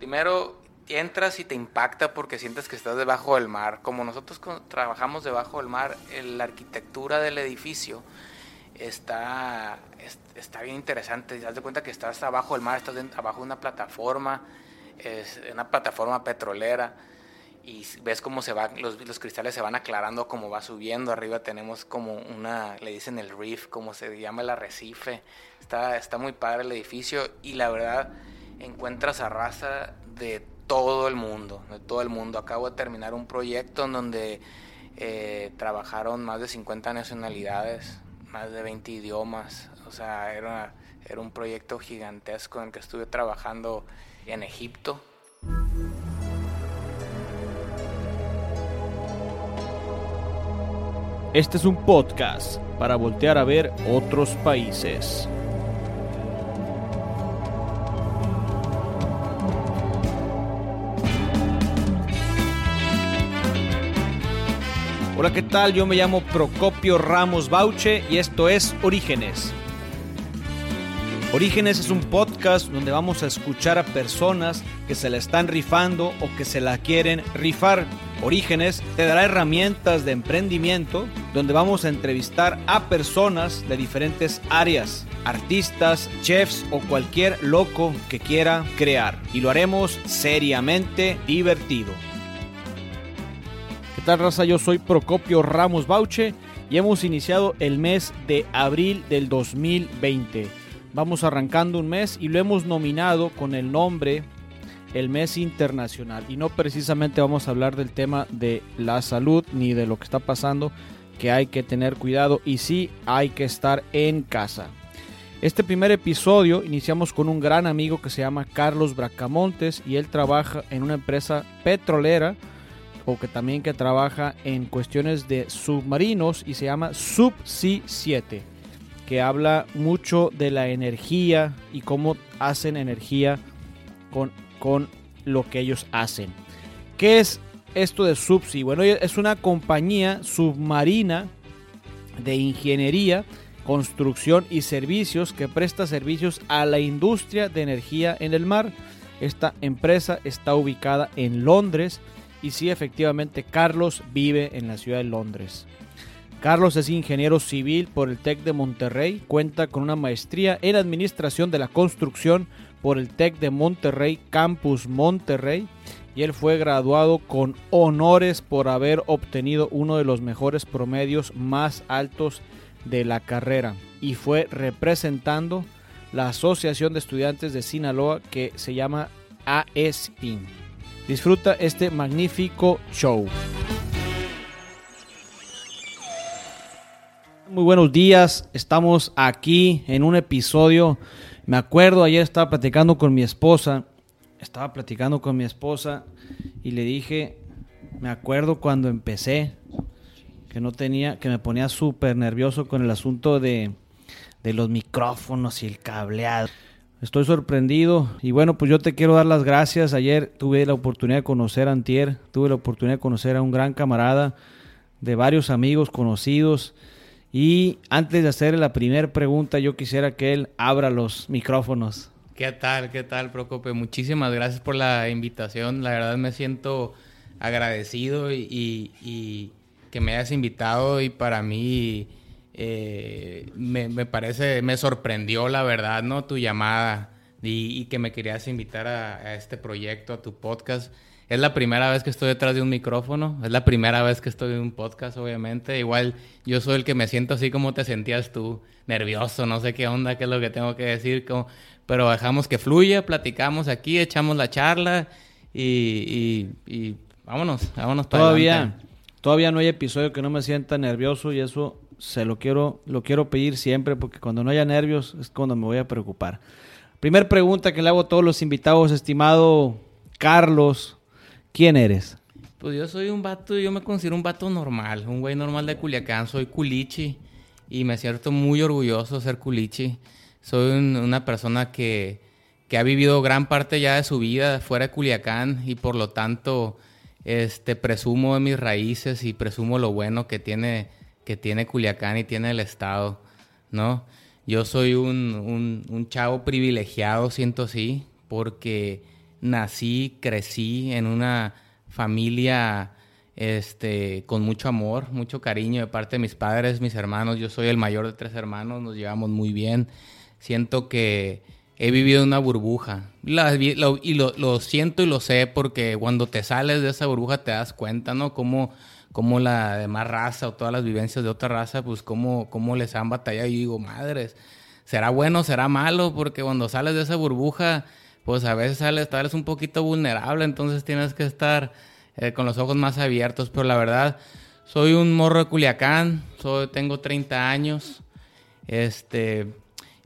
primero entras y te impacta porque sientes que estás debajo del mar. Como nosotros trabajamos debajo del mar, la arquitectura del edificio está, está bien interesante. Te das cuenta que estás abajo del mar, estás abajo de una plataforma, una plataforma petrolera y ves cómo se van, los, los, cristales se van aclarando como va subiendo. Arriba tenemos como una, le dicen el reef, como se llama el arrecife. Está, está muy padre el edificio y la verdad encuentras a raza de todo el mundo, de todo el mundo. Acabo de terminar un proyecto en donde eh, trabajaron más de 50 nacionalidades, más de 20 idiomas. O sea, era, era un proyecto gigantesco en el que estuve trabajando en Egipto. Este es un podcast para voltear a ver otros países. Hola, ¿qué tal? Yo me llamo Procopio Ramos Bauche y esto es Orígenes. Orígenes es un podcast donde vamos a escuchar a personas que se la están rifando o que se la quieren rifar. Orígenes te dará herramientas de emprendimiento donde vamos a entrevistar a personas de diferentes áreas, artistas, chefs o cualquier loco que quiera crear. Y lo haremos seriamente divertido. ¿Qué? Yo soy Procopio Ramos Bauche y hemos iniciado el mes de abril del 2020 Vamos arrancando un mes y lo hemos nominado con el nombre el mes internacional. Y no precisamente vamos a hablar del tema de la salud ni de lo que está pasando, que hay que tener cuidado y sí hay que estar en casa. Este primer episodio iniciamos con un gran amigo que se llama Carlos Bracamontes y él trabaja en una empresa petrolera que también que trabaja en cuestiones de submarinos y se llama Subsea 7 que habla mucho de la energía y cómo hacen energía con, con lo que ellos hacen. ¿Qué es esto de Subsea? Bueno, es una compañía submarina de ingeniería, construcción y servicios que presta servicios a la industria de energía en el mar. Esta empresa está ubicada en Londres y sí, efectivamente, Carlos vive en la ciudad de Londres. Carlos es ingeniero civil por el TEC de Monterrey, cuenta con una maestría en Administración de la Construcción por el TEC de Monterrey, Campus Monterrey, y él fue graduado con honores por haber obtenido uno de los mejores promedios más altos de la carrera y fue representando la Asociación de Estudiantes de Sinaloa que se llama AESPIN. Disfruta este magnífico show. Muy buenos días, estamos aquí en un episodio. Me acuerdo, ayer estaba platicando con mi esposa, estaba platicando con mi esposa y le dije, me acuerdo cuando empecé, que no tenía, que me ponía súper nervioso con el asunto de, de los micrófonos y el cableado. Estoy sorprendido y bueno, pues yo te quiero dar las gracias. Ayer tuve la oportunidad de conocer a Antier, tuve la oportunidad de conocer a un gran camarada, de varios amigos conocidos y antes de hacer la primera pregunta, yo quisiera que él abra los micrófonos. ¿Qué tal? ¿Qué tal, Procope? Muchísimas gracias por la invitación. La verdad me siento agradecido y, que me hayas invitado y para mí eh, me, parece, me sorprendió la verdad, ¿no? Tu llamada y, que me querías invitar a este proyecto, a tu podcast. Es la primera vez que estoy detrás de un micrófono, es la primera vez que estoy en un podcast, obviamente. Igual yo soy el que me siento así como te sentías tú, nervioso, no sé qué onda, qué es lo que tengo que decir, pero dejamos que fluya, platicamos aquí, echamos la charla y, vámonos, vámonos para Todavía, todavía no hay episodio que no me sienta nervioso y eso se lo quiero, lo quiero pedir siempre porque cuando no haya nervios es cuando me voy a preocupar. Primer pregunta que le hago a todos los invitados, estimado Carlos. ¿Quién eres? Pues yo soy un vato, yo me considero un vato normal, un güey normal de Culiacán, soy culichi y me siento muy orgulloso de ser culichi. Soy una persona que, que, ha vivido gran parte ya de su vida fuera de Culiacán y por lo tanto este, presumo de mis raíces y presumo lo bueno que tiene, que tiene Culiacán y tiene el Estado, ¿no? Yo soy un, un, chavo privilegiado, siento así, porque nací, crecí en una familia este, con mucho amor, mucho cariño de parte de mis padres, mis hermanos. Yo soy el mayor de tres hermanos, nos llevamos muy bien. Siento que he vivido una burbuja. y lo, siento y lo sé porque cuando te sales de esa burbuja te das cuenta, ¿no? Cómo, cómo la demás raza o todas las vivencias de otra raza, pues cómo, cómo les han batallado. Y digo, madres, ¿será bueno, será malo? Porque cuando sales de esa burbuja, pues a veces sales, tal un poquito vulnerable, entonces tienes que estar eh, con los ojos más abiertos. Pero la verdad, soy un morro de Culiacán, soy, tengo 30 años. Este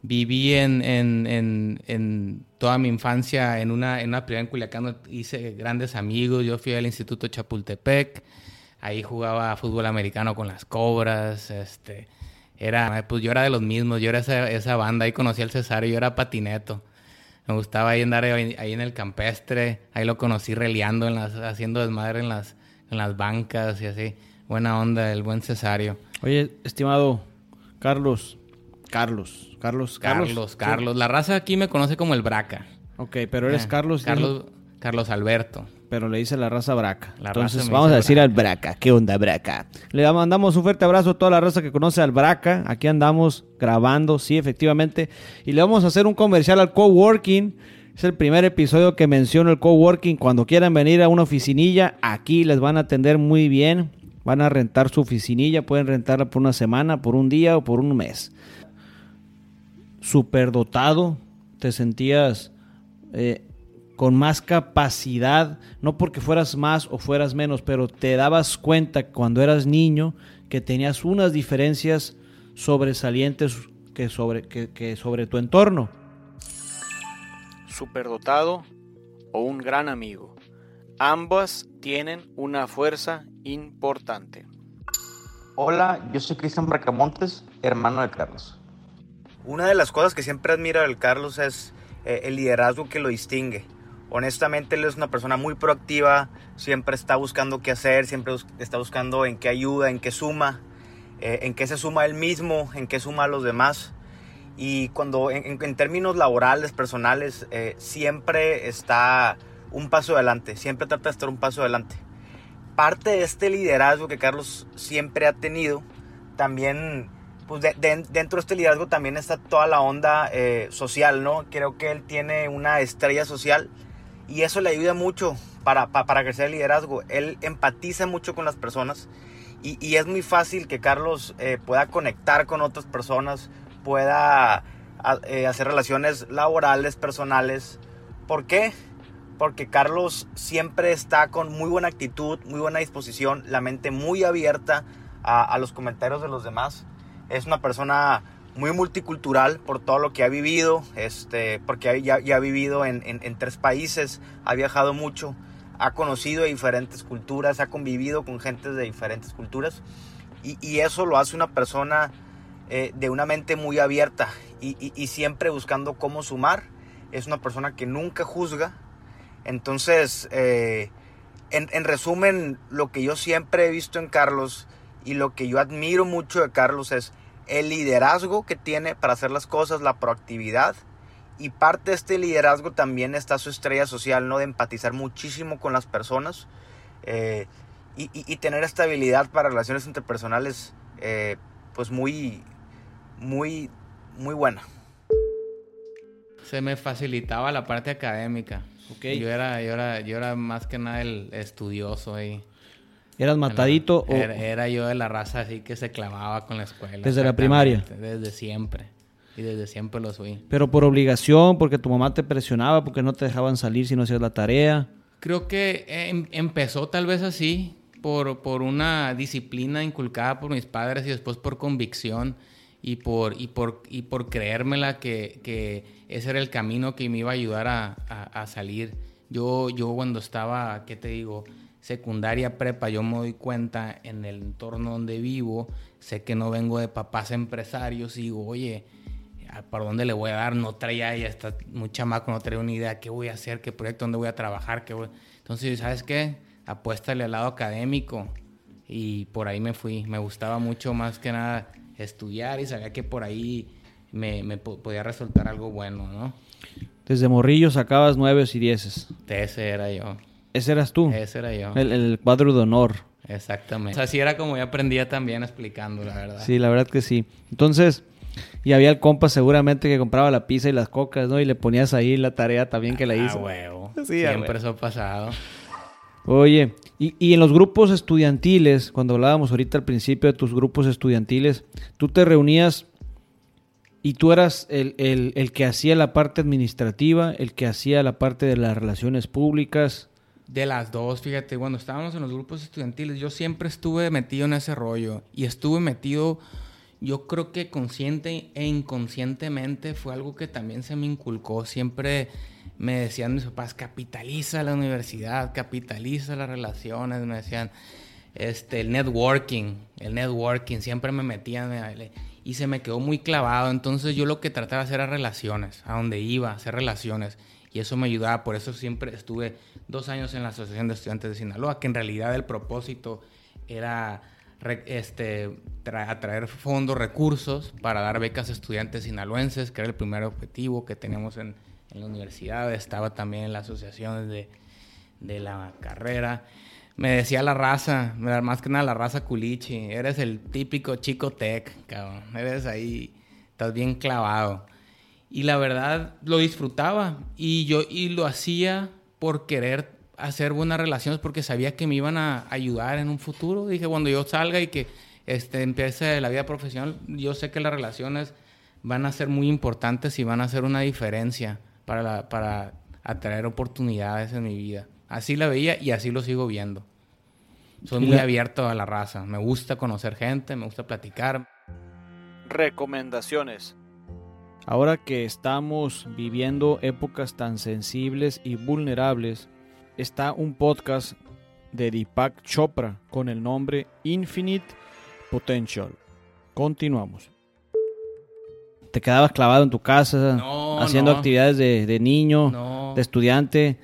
Viví en, en, en, toda mi infancia en una, en una en Culiacán, hice grandes amigos. Yo fui al Instituto Chapultepec, ahí jugaba fútbol americano con las cobras. Este, era, pues yo era de los mismos, yo era esa, esa banda, ahí conocí al Cesario, yo era patineto. Me gustaba ahí andar ahí, en el campestre, ahí lo conocí releando, en las, haciendo desmadre en las, en las bancas y así. Buena onda, el buen Cesario. Oye, estimado Carlos, Carlos, Carlos, Carlos, Carlos. La raza aquí me conoce como el Braca. Ok, pero eres Carlos. Carlos, Carlos Alberto. Pero le dice la raza Braca. Entonces vamos a decir al Braca. ¿Qué onda, Braca? Le mandamos un fuerte abrazo a toda la raza que conoce al Braca. Aquí andamos grabando, sí, efectivamente. Y le vamos a hacer un comercial al coworking. Es el primer episodio que menciono el coworking. Cuando quieran venir a una oficinilla, aquí les van a atender muy bien. Van a rentar su oficinilla, pueden rentarla por una semana, por un día o por un mes superdotado, te sentías eh, con más capacidad, no porque fueras más o fueras menos, pero te dabas cuenta cuando eras niño que tenías unas diferencias sobresalientes que sobre, que sobre tu entorno. Superdotado o un gran amigo. Ambas tienen una fuerza importante. Hola, yo soy Cristian Bracamontes, hermano de Carlos. Una de las cosas que siempre admiro del Carlos es eh, el liderazgo que lo distingue. Honestamente, él es una persona muy proactiva, siempre está buscando qué hacer, siempre está buscando en qué ayuda, en qué suma, eh, en qué se suma él mismo, en qué suma a los demás. Y cuando en, términos laborales, personales, eh, siempre está un paso adelante, siempre trata de estar un paso adelante. Parte de este liderazgo que Carlos siempre ha tenido, también pues dentro de este liderazgo también está toda la onda eh, social, ¿no? Creo que él tiene una estrella social y eso le ayuda mucho para, para, crecer el liderazgo. Él empatiza mucho con las personas y, es muy fácil que Carlos eh, pueda conectar con otras personas, pueda eh, hacer relaciones laborales, personales. ¿Por qué? Porque Carlos siempre está con muy buena actitud, muy buena disposición, la mente muy abierta a los comentarios de los demás es una persona muy multicultural por todo lo que ha vivido, este, porque ya, ha vivido en, tres países, ha viajado mucho, ha conocido diferentes culturas, ha convivido con gente de diferentes culturas y, eso lo hace una persona eh, de una mente muy abierta y, siempre buscando cómo sumar. Es una persona que nunca juzga. Entonces, eh, en resumen, lo que yo siempre he visto en Carlos y lo que yo admiro mucho de Carlos es el liderazgo que tiene para hacer las cosas, la proactividad. Y parte de este liderazgo también está su estrella social, ¿no? De empatizar muchísimo con las personas eh, y, tener estabilidad para relaciones interpersonales, eh, pues muy, muy, muy buena. Se me facilitaba la parte académica. Okay. Yo, era, yo, era, yo era más que nada el estudioso ahí. ¿Eras matadito o...? Era, yo de la raza así que se clavaba con la escuela. ¿Desde la primaria? Desde siempre. Y desde siempre lo fui. ¿Pero por obligación? ¿Porque tu mamá te presionaba? ¿Porque no te dejaban salir si no hacías la tarea? Creo que em, empezó tal vez así, por, por una disciplina inculcada por mis padres y después por convicción y por, y por, y por creérmela que, que ese era el camino que me iba a ayudar a, a salir. Yo, yo cuando estaba, ¿qué te digo? Secundaria, prepa, yo me doy cuenta en el entorno donde vivo, sé que no vengo de papás empresarios y digo, oye, ¿para dónde le voy a dar? No traía ya está muy chamaco, no traía una idea, ¿qué voy a hacer? ¿Qué proyecto? ¿Dónde voy a trabajar? ¿Qué voy? Entonces, ¿sabes qué? Apuéstale al lado académico y por ahí me fui. Me gustaba mucho más que nada estudiar y sabía que por ahí me, me podía resultar algo bueno, ¿no? Desde morrillo sacabas nueve y dieces. Ese era yo. Ese eras tú. Ese era yo. El, el cuadro de honor. Exactamente. O sea, así era como yo aprendía también explicando, la verdad. Sí, la verdad que sí. Entonces, y había el compa seguramente que compraba la pizza y las cocas, ¿no? Y le ponías ahí la tarea también que la hizo. Ah, huevo. Sí, Siempre eso ha pasado. Oye, y, y en los grupos estudiantiles, cuando hablábamos ahorita al principio de tus grupos estudiantiles, tú te reunías y tú eras el, el- el que hacía la parte administrativa, el que hacía la parte de las relaciones públicas. De las dos, fíjate, cuando estábamos en los grupos estudiantiles, yo siempre estuve metido en ese rollo. Y estuve metido, yo creo que consciente e inconscientemente fue algo que también se me inculcó. Siempre me decían mis papás, capitaliza la universidad, capitaliza las relaciones. Me decían, este, el networking, el networking, siempre me metían y se me quedó muy clavado. Entonces yo lo que trataba de hacer era relaciones, a donde iba, hacer relaciones. Y eso me ayudaba, por eso siempre estuve dos años en la Asociación de Estudiantes de Sinaloa, que en realidad el propósito era este, tra- atraer fondos, recursos para dar becas a estudiantes sinaloenses, que era el primer objetivo que teníamos en, en la universidad. Estaba también en la asociación de, de la carrera. Me decía la raza, más que nada la raza culichi, eres el típico chico tech, cabrón. Eres ahí, estás bien clavado. Y la verdad lo disfrutaba y yo y lo hacía por querer hacer buenas relaciones porque sabía que me iban a ayudar en un futuro. Dije, cuando yo salga y que este, empiece la vida profesional, yo sé que las relaciones van a ser muy importantes y van a hacer una diferencia para, la- para atraer oportunidades en mi vida. Así la veía y así lo sigo viendo. Soy muy abierto a la raza. Me gusta conocer gente, me gusta platicar. Recomendaciones. Ahora que estamos viviendo épocas tan sensibles y vulnerables, está un podcast de Deepak Chopra con el nombre Infinite Potential. Continuamos. ¿Te quedabas clavado en tu casa No, haciendo no. actividades de, de niño, No, de estudiante?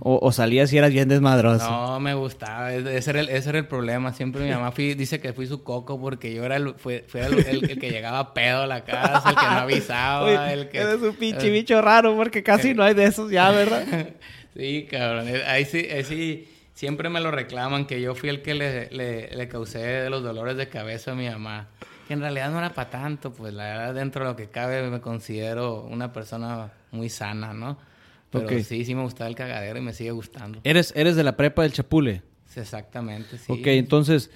O, o salías y eras bien desmadroso? No, me gustaba. Ese ese era el, ese era el problema. Siempre mi mamá fui- dice que fui su coco porque yo era el, fue, fui el, el- el que llegaba pedo a la casa, el que no avisaba, el que... eres un pinche bicho raro porque casi no hay de esos ya, ¿verdad? Sí, cabrón. Eh, Ahí sí, ahí sí, siempre me lo reclaman que yo fui el que le, le, le causé los dolores de cabeza a mi mamá. Que en realidad no era para tanto, pues la verdad dentro de lo que cabe me considero una persona muy sana, ¿no? Pero sí, sí me gustaba el cagadero y me sigue gustando. Eres, eres de la prepa del Chapule. Sí, Exactamente, sí. Ok, entonces,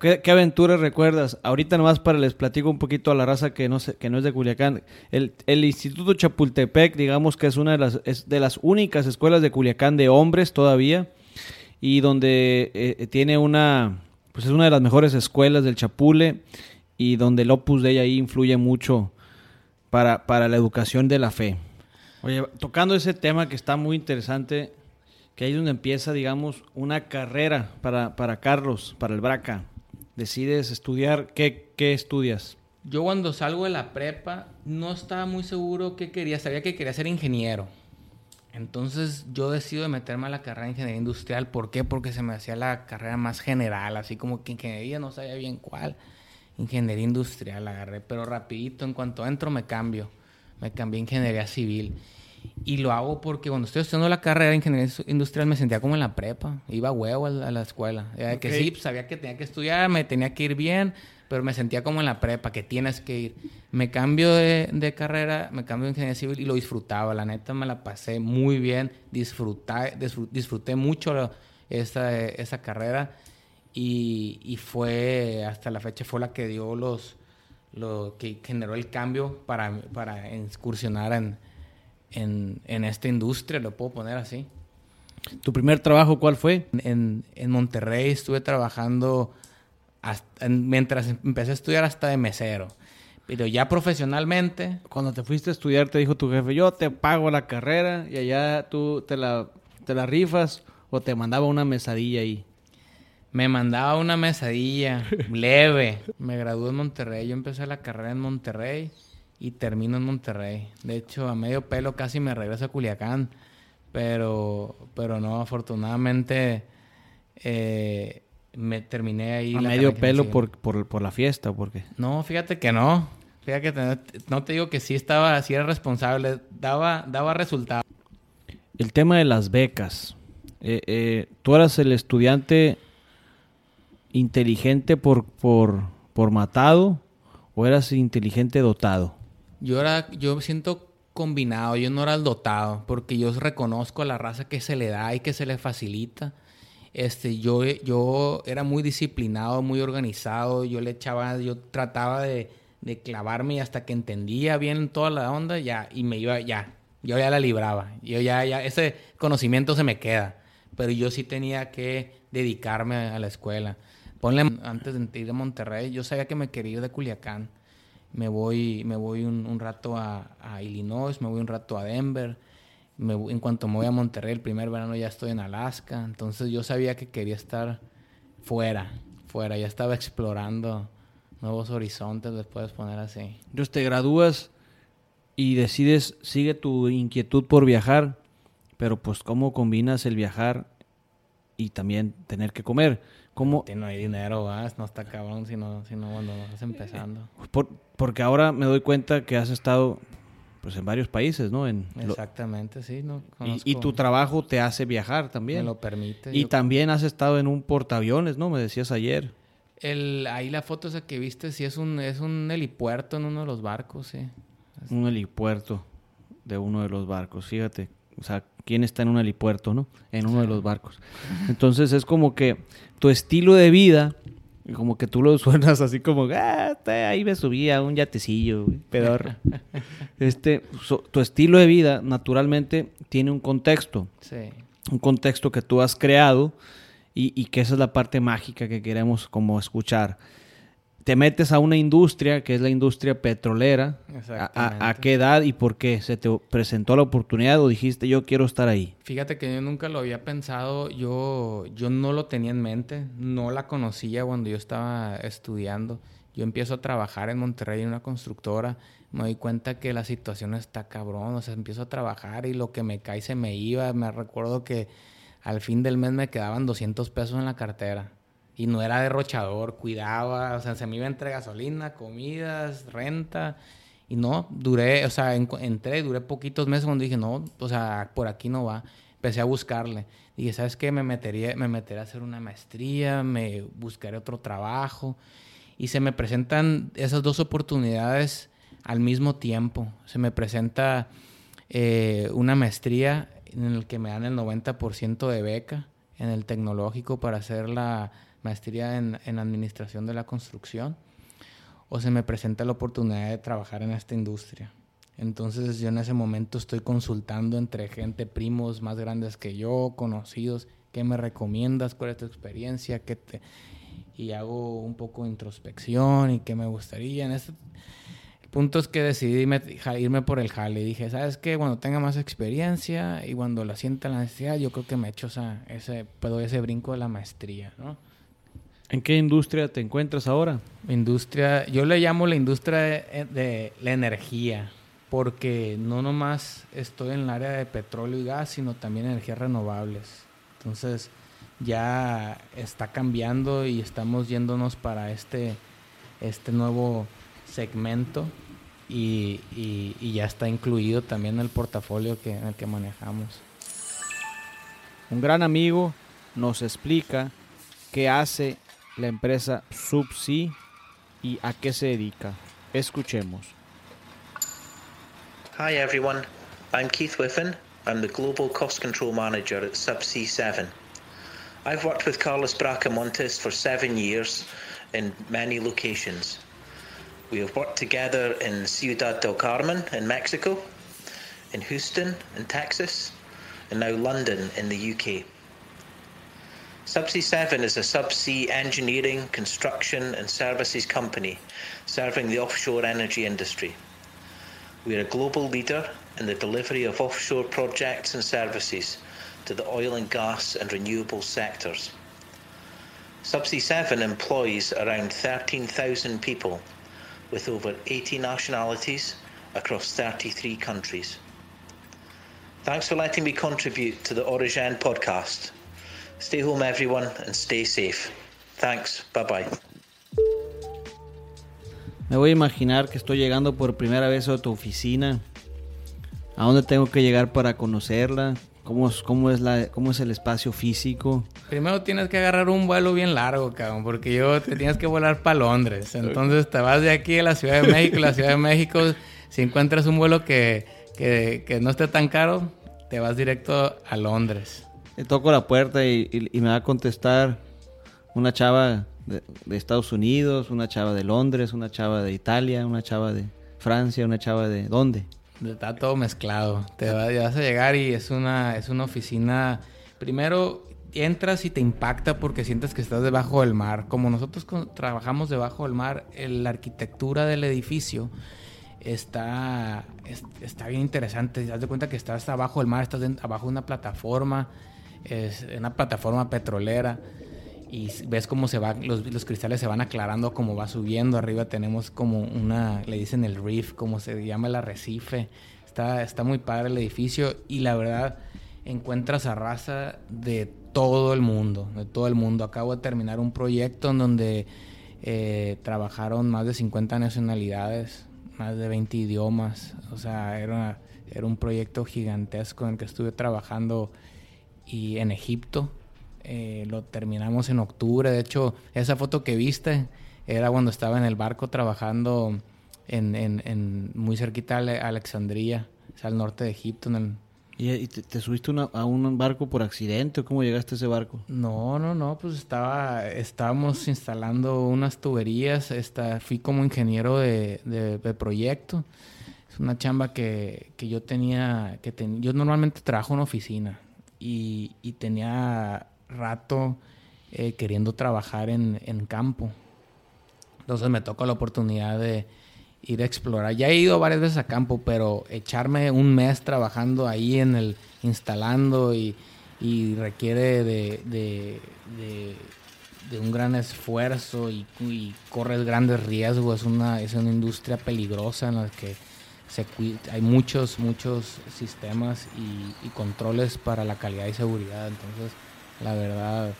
¿qué, qué aventuras recuerdas? Ahorita nomás para les platico un poquito a la raza que no, sé, que no es de Culiacán. El, el Instituto Chapultepec, digamos que es una de las, es de las únicas escuelas de Culiacán de hombres todavía y donde eh, tiene una, pues es una de las mejores escuelas del Chapule y donde el Opus Dei ahí influye mucho para, para la educación de la fe. Oye, tocando ese tema que está muy interesante, que ahí es donde empieza, digamos, una carrera para, para Carlos, para el Braca. Decides estudiar, ¿qué, qué estudias? Yo cuando salgo de la prepa no estaba muy seguro qué quería. Sabía que quería ser ingeniero. Entonces yo decido meterme a la carrera de ingeniería industrial. ¿Por qué? Porque se me hacía la carrera más general, así como que ingeniería no sabía bien cuál. Ingeniería industrial agarré, pero rapidito, en cuanto entro me cambio. Me cambié a ingeniería civil. Y lo hago porque cuando estoy estudiando la carrera de ingeniería industrial me sentía como en la prepa. Iba a huevo a la, escuela. Que sí, pues, sabía que tenía que estudiar, me tenía que ir bien, pero me sentía como en la prepa, que tienes que ir. Me cambio de, de carrera, me cambio de ingeniería civil y lo disfrutaba. La neta me la pasé muy bien, disfruté, disfru- disfruté mucho esa, esa carrera y, y fue, hasta la fecha, fue la que dio los, lo que generó el cambio para, para incursionar en, en, en esta industria, lo puedo poner así. ¿Tu primer trabajo cuál fue? En, en Monterrey estuve trabajando hasta- en- mientras empecé a estudiar hasta de mesero. Pero ya profesionalmente, Cuando te fuiste a estudiar te dijo tu jefe, yo te pago la carrera y allá tú te la, te la rifas o te mandaba una mesadilla ahí. Me mandaba una mesadilla leve. Me gradué en Monterrey. Yo empecé la carrera en Monterrey y termino en Monterrey. De hecho, a medio pelo casi me regreso a Culiacán. Pero, pero no, afortunadamente eh, me terminé ahí. A la medio pelo por, por, por la fiesta, porque No, fíjate que no. Fíjate que no, no te digo que sí estaba, sí era responsable. Daba, daba resultados. El tema de las becas. Eh, eh, ¿Tú eras el estudiante inteligente por, por, por matado o eras inteligente dotado? Yo era, yo siento combinado, yo no era el dotado, porque yo reconozco a la raza que se le da y que se le facilita. Este, yo, yo era muy disciplinado, muy organizado, yo le echaba, yo trataba de, de clavarme hasta que entendía bien toda la onda, ya, y me iba, ya, yo ya la libraba. Yo ya, ya, ese conocimiento se me queda. Pero yo sí tenía que dedicarme a la escuela. Ponle, antes de ir a Monterrey, yo sabía que me quería ir de Culiacán. Me voy, me voy un, rato a, Illinois, me voy un rato a Denver. en cuanto me voy a Monterrey, el primer verano ya estoy en Alaska. Entonces yo sabía que quería estar fuera, fuera. Ya estaba explorando nuevos horizontes, después de poner así. Entonces te gradúas y decides, sigue tu inquietud por viajar, pero pues cómo combinas el viajar y también tener que comer. ¿Cómo? No hay dinero, no está cabrón si no, si no cuando vas empezando. porque ahora me doy cuenta que has estado pues en varios países, ¿no? En Exactamente, sí. No, y, tu trabajo te hace viajar también. Me lo permite. Y también has estado en un portaaviones, ¿no? Me decías ayer. El, ahí la foto esa que viste, sí es un, es un helipuerto en uno de los barcos, sí. Un helipuerto de uno de los barcos, fíjate. O sea, ¿quién está en un helipuerto, no? En uno de los barcos. Entonces es como que tu estilo de vida, como que tú lo suenas así como, ah, ahí me subía un yatecillo, pedor. este, tu estilo de vida naturalmente tiene un contexto. Sí. Un contexto que tú has creado y, y que esa es la parte mágica que queremos como escuchar te metes a una industria que es la industria petrolera. A, a, qué edad y por qué se te presentó la oportunidad o dijiste yo quiero estar ahí? Fíjate que yo nunca lo había pensado, yo, yo no lo tenía en mente, no la conocía cuando yo estaba estudiando. Yo empiezo a trabajar en Monterrey en una constructora, me doy cuenta que la situación está cabrón, o sea, empiezo a trabajar y lo que me cae se me iba. Me recuerdo que al fin del mes me quedaban 200 pesos en la cartera y no era derrochador, cuidaba, o sea, se me iba entre gasolina, comidas, renta. Y no, duré, o sea, entré, duré poquitos meses cuando dije, no, o sea, por aquí no va. Empecé a buscarle. Dije, ¿sabes qué? Me metería, me meteré a hacer una maestría, me buscaré otro trabajo. Y se me presentan esas dos oportunidades al mismo tiempo. Se me presenta eh, una maestría en la que me dan el 90% de beca en el tecnológico para hacer la maestría en, en administración de la construcción o se me presenta la oportunidad de trabajar en esta industria. Entonces yo en ese momento estoy consultando entre gente, primos más grandes que yo, conocidos, ¿qué me recomiendas? ¿Cuál es tu experiencia? ¿Qué te... Y hago un poco de introspección y qué me gustaría. En este... El punto es que decidí irme por el jale. Dije, ¿sabes qué? Cuando tenga más experiencia y cuando la sienta la necesidad, yo creo que me echo ese, puedo ese brinco de la maestría, ¿no? ¿En qué industria te encuentras ahora? Industria, yo le llamo la industria de, la energía, porque no nomás estoy en el área de petróleo y gas, sino también energías renovables. Entonces ya está cambiando y estamos yéndonos para este, este nuevo segmento y, ya está incluido también el portafolio que, en el que manejamos. Un gran amigo nos explica qué hace la empresa Subsea y a qué se dedica. Escuchemos. Hi everyone, I'm Keith Whiffen. I'm the Global Cost Control Manager at Subsea 7. I've worked with Carlos Bracamontes for seven years in many locations. We have worked together in Ciudad del Carmen in Mexico, in Houston in Texas, and now London in the UK. Subsea 7 is a subsea engineering, construction, and services company serving the offshore energy industry. We are a global leader in the delivery of offshore projects and services to the oil and gas and renewable sectors. Subsea 7 employs around 13,000 people with over 80 nationalities across 33 countries. Thanks for letting me contribute to the Origin podcast. Stay home, everyone, and stay safe. Thanks. Bye bye. Me voy a imaginar que estoy llegando por primera vez a tu oficina. ¿A dónde tengo que llegar para conocerla? ¿Cómo es, cómo, es la, ¿Cómo es el espacio físico? Primero tienes que agarrar un vuelo bien largo, cabrón, porque yo te tienes que volar para Londres. Entonces te vas de aquí a la Ciudad de México. la Ciudad de México, si encuentras un vuelo que, que, no esté tan caro, te vas directo a Londres. Le toco la puerta y, me va a contestar una chava de, de, Estados Unidos, una chava de Londres, una chava de Italia, una chava de Francia, una chava de... ¿Dónde? Está todo mezclado. Te vas a llegar y es una, es una oficina. Primero entras y te impacta porque sientes que estás debajo del mar. Como nosotros trabajamos debajo del mar, la arquitectura del edificio está, está bien interesante. Te das cuenta que estás abajo del mar, estás abajo de una plataforma, es una plataforma petrolera y ves cómo se va, los, los, cristales se van aclarando como va subiendo. Arriba tenemos como una, le dicen el reef, como se llama el arrecife. Está, está muy padre el edificio y la verdad encuentras a raza de todo el mundo, de todo el mundo. Acabo de terminar un proyecto en donde eh, trabajaron más de 50 nacionalidades, más de 20 idiomas. O sea, era, era un proyecto gigantesco en el que estuve trabajando y en Egipto eh, lo terminamos en octubre. De hecho, esa foto que viste era cuando estaba en el barco trabajando en, en, muy cerquita de Alexandría, al norte de Egipto. ¿Y, te, subiste a un barco por accidente o cómo llegaste a ese barco? No, no, no, pues estaba, estábamos instalando unas tuberías, esta, fui como ingeniero de, de, proyecto. Es una chamba que, que yo tenía, que yo normalmente trabajo en oficina y, y tenía rato eh, queriendo trabajar en, campo. Entonces me tocó la oportunidad de ir a explorar. Ya he ido varias veces a campo, pero echarme un mes trabajando ahí en el, instalando y, requiere de, un gran esfuerzo y, y, corres grandes riesgos. Es una, es una industria peligrosa en la que se, hay muchos, muchos sistemas y, y controles para la calidad y seguridad. Entonces, la verdad,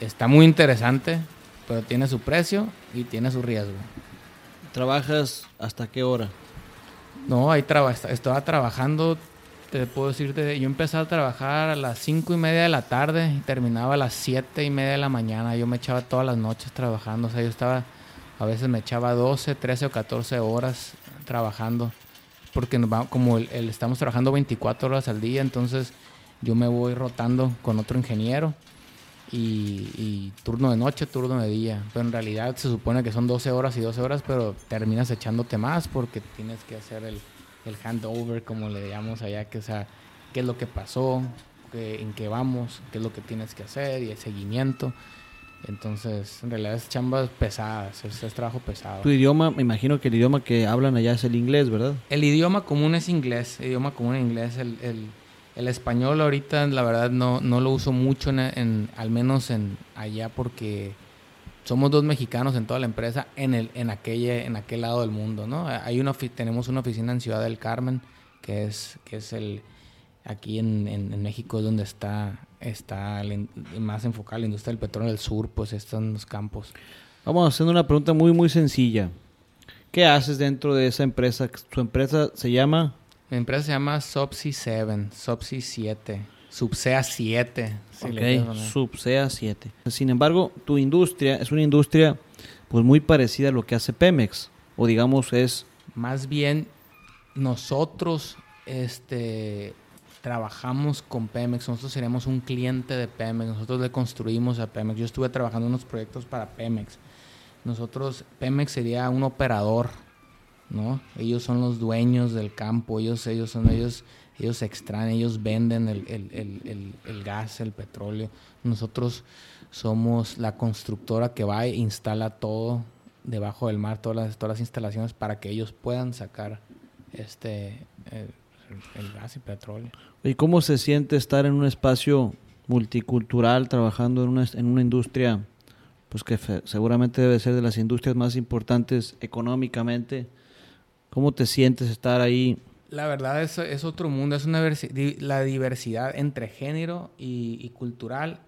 está muy interesante, pero tiene su precio y tiene su riesgo. ¿Trabajas hasta qué hora? No, ahí traba, estaba trabajando, te puedo decirte, yo empecé a trabajar a las cinco y media de la tarde y terminaba a las siete y media de la mañana. Yo me echaba todas las noches trabajando, o sea, yo estaba, a veces me echaba 12, 13 o 14 horas trabajando, porque como el, estamos trabajando 24 horas al día, entonces yo me voy rotando con otro ingeniero y, turno de noche, turno de día. Pero en realidad se supone que son 12 horas y 12 horas, pero terminas echándote más porque tienes que hacer el, el handover, como le llamamos allá, que sea, qué es lo que pasó, en qué vamos, qué es lo que tienes que hacer y el seguimiento. Entonces, en realidad es chambas pesadas, es, es, trabajo pesado. Tu idioma, me imagino que el idioma que hablan allá es el inglés, ¿verdad? El idioma común es inglés, el idioma común es inglés. El, el, el español ahorita, la verdad, no, no lo uso mucho, en, al menos en allá, porque somos dos mexicanos en toda la empresa, en, el, en, aquel, en aquel lado del mundo, ¿no? Hay una, tenemos una oficina en Ciudad del Carmen, que es, que es el... Aquí en, en, México es donde está, está más enfocada la industria del petróleo del sur, pues están los campos. Vamos haciendo una pregunta muy, muy sencilla. ¿Qué haces dentro de esa empresa? ¿Su empresa se llama? Mi empresa se llama Subsea 7, Subsea 7, Subsea 7. ok, Subsea 7. Sin embargo, tu industria es una industria pues muy parecida a lo que hace Pemex, o digamos es... Más bien, nosotros este, trabajamos con Pemex, nosotros seremos un cliente de Pemex, nosotros le construimos a Pemex. Yo estuve trabajando en unos proyectos para Pemex. Nosotros, Pemex sería un operador ¿no? Ellos son los dueños del campo, ellos, ellos son ellos, ellos extraen, ellos venden el, gas, el petróleo. Nosotros somos la constructora que va e instala todo debajo del mar, todas las, todas las instalaciones para que ellos puedan sacar este el, gas y petróleo. ¿Y cómo se siente estar en un espacio multicultural, trabajando en una, en una industria pues que seguramente debe ser de las industrias más importantes económicamente? ¿Cómo te sientes estar ahí? La verdad es, es otro mundo, es una la diversidad entre género y, cultural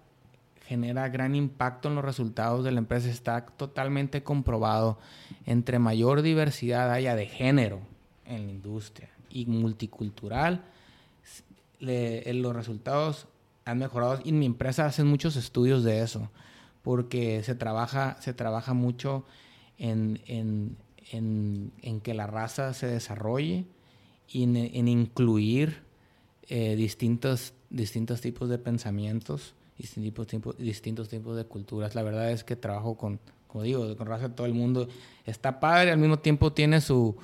genera gran impacto en los resultados de la empresa. Está totalmente comprobado. Entre mayor diversidad haya de género en la industria y multicultural, le- los resultados han mejorado y en mi empresa hacen muchos estudios de eso porque se trabaja, se trabaja mucho en, en- en- que la raza se desarrolle y en, incluir eh, distintos, tipos de pensamientos distintos tipos, distintos tipos de culturas. La verdad es que trabajo con, como digo, con raza todo el mundo. Está padre, al mismo tiempo tiene su-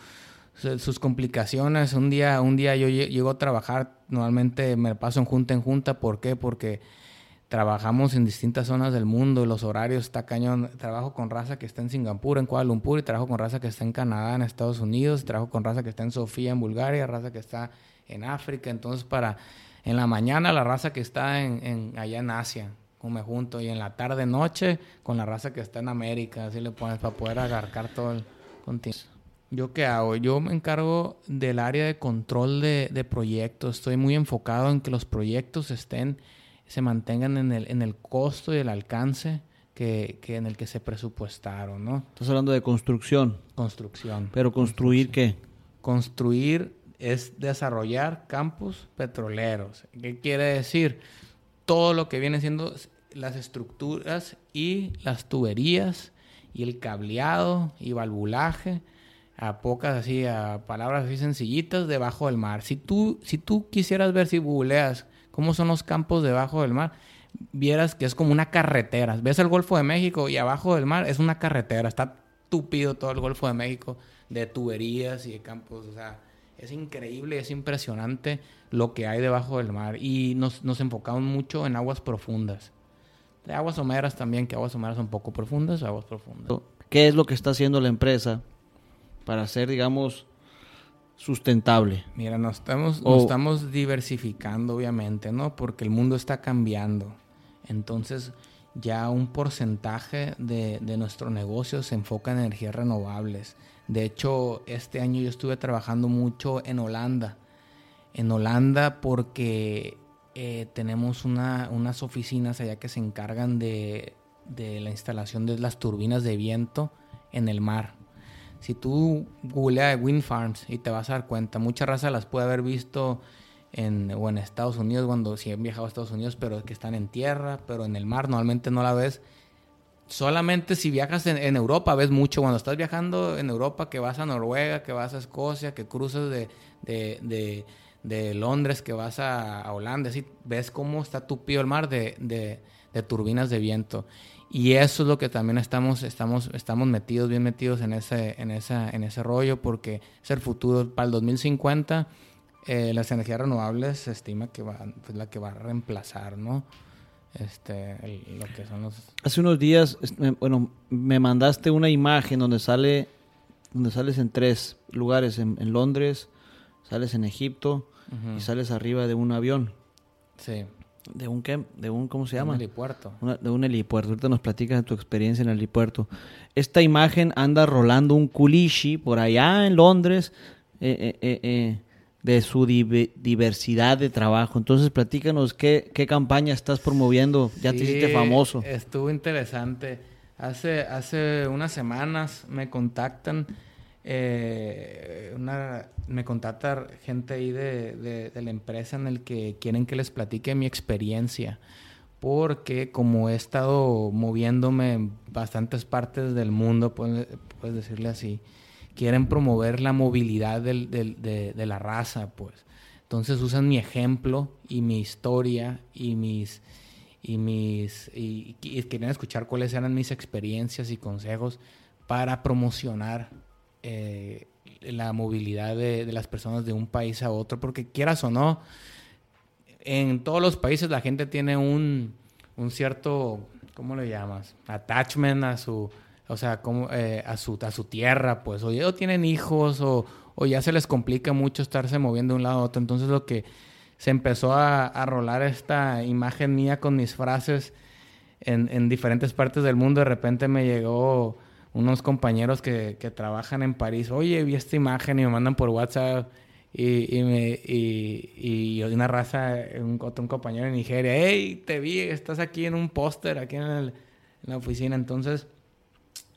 sus complicaciones. Un día, un día yo lle- llego a trabajar, normalmente me paso en junta en junta. ¿Por qué? Porque trabajamos en distintas zonas del mundo, los horarios está cañón. Trabajo con raza que está en Singapur, en Kuala Lumpur, y trabajo con raza que está en Canadá, en Estados Unidos, trabajo con raza que está en Sofía, en Bulgaria, raza que está en África. Entonces, para en la mañana la raza que está en, en- allá en Asia, como me junto, y en la tarde, noche, con la raza que está en América, así le pones para poder agarcar todo el continuo. ¿Yo qué hago? Yo me encargo del área de control de, de proyectos. Estoy muy enfocado en que los proyectos estén, se mantengan en el, en el costo y el alcance que, que en el que se presupuestaron, ¿no? Estás hablando de construcción. Construcción. Pero construir qué? Construir es desarrollar campos petroleros. ¿Qué quiere decir? Todo lo que viene siendo las estructuras y las tuberías y el cableado y valvulaje a pocas así, a palabras así sencillitas debajo del mar. Si tú, si tú quisieras ver si googleas cómo son los campos debajo del mar, vieras que es como una carretera. Ves el Golfo de México y abajo del mar es una carretera. Está tupido todo el Golfo de México de tuberías y de campos. O sea, es increíble, es impresionante lo que hay debajo del mar. Y nos, nos enfocamos mucho en aguas profundas. De aguas someras también, que aguas someras son poco profundas, aguas profundas. ¿Qué es lo que está haciendo la empresa para ser, digamos, sustentable? Mira, nos estamos, nos estamos diversificando, obviamente, ¿no? Porque el mundo está cambiando. Entonces, ya un porcentaje de, de nuestro negocio se enfoca en energías renovables. De hecho, este año yo estuve trabajando mucho en Holanda. En Holanda porque eh, tenemos una- unas oficinas allá que se encargan de, de la instalación de las turbinas de viento en el mar. Si tú googleas wind farms y te vas a dar cuenta, mucha raza las puede haber visto en, o en Estados Unidos, cuando si han viajado a Estados Unidos, pero que están en tierra, pero en el mar normalmente no la ves. Solamente si viajas en, Europa ves mucho. Cuando estás viajando en Europa, que vas a Noruega, que vas a Escocia, que cruzas de, de- de Londres, que vas a, Holanda, así ves cómo está tupido el mar de, de- turbinas de viento. Y eso es lo que también estamos, estamos, estamos metidos, bien metidos en ese, en, esa, en ese rollo, porque es el futuro. Para el 2050, eh, las energías renovables se estima que va, es la que va a reemplazar, ¿no? Este, lo que son los... Hace unos días, bueno, me mandaste una imagen donde sale, donde sales en tres lugares, en Londres, sales en Egipto y sales arriba de un avión. Sí. ¿De un qué? ¿De un, cómo se Un llama? helipuerto. Una- de un helipuerto. Ahorita nos platicas de tu experiencia en el helipuerto. Esta imagen anda rolando un culichi por allá en Londres eh, eh, eh, de su dive- diversidad de trabajo. Entonces, platícanos qué, qué campaña estás promoviendo. Ya te hiciste famoso. Estuvo interesante. Hace, hace unas semanas me contactan, eh, me contacta gente ahí de, de- la empresa en el que quieren que les platique mi experiencia. Porque como he estado moviéndome en bastantes partes del mundo, puedes, puedes decirle así, quieren promover la movilidad de la raza, pues. Entonces usan mi ejemplo y mi historia y mis y mis y, y querían escuchar cuáles eran mis experiencias y consejos para promocionar eh, la movilidad de, las personas de un país a otro, porque quieras o no, en todos los países la gente tiene un, un cierto, ¿cómo le llamas? Attachment a su, o sea, como, eh, a, su, a su tierra, pues, o tienen hijos, o, o ya se les complica mucho estarse moviendo de un lado a otro. Entonces lo que se empezó a, a rolar esta imagen mía con mis frases en, en diferentes partes del mundo, de repente me llegó unos compañeros que, que trabajan en París, oye, vi esta imagen y me mandan por WhatsApp y, y, me, y, y una raza, un, otro compañero en Nigeria, hey, te vi, estás aquí en un póster, aquí en, el- en la oficina. Entonces,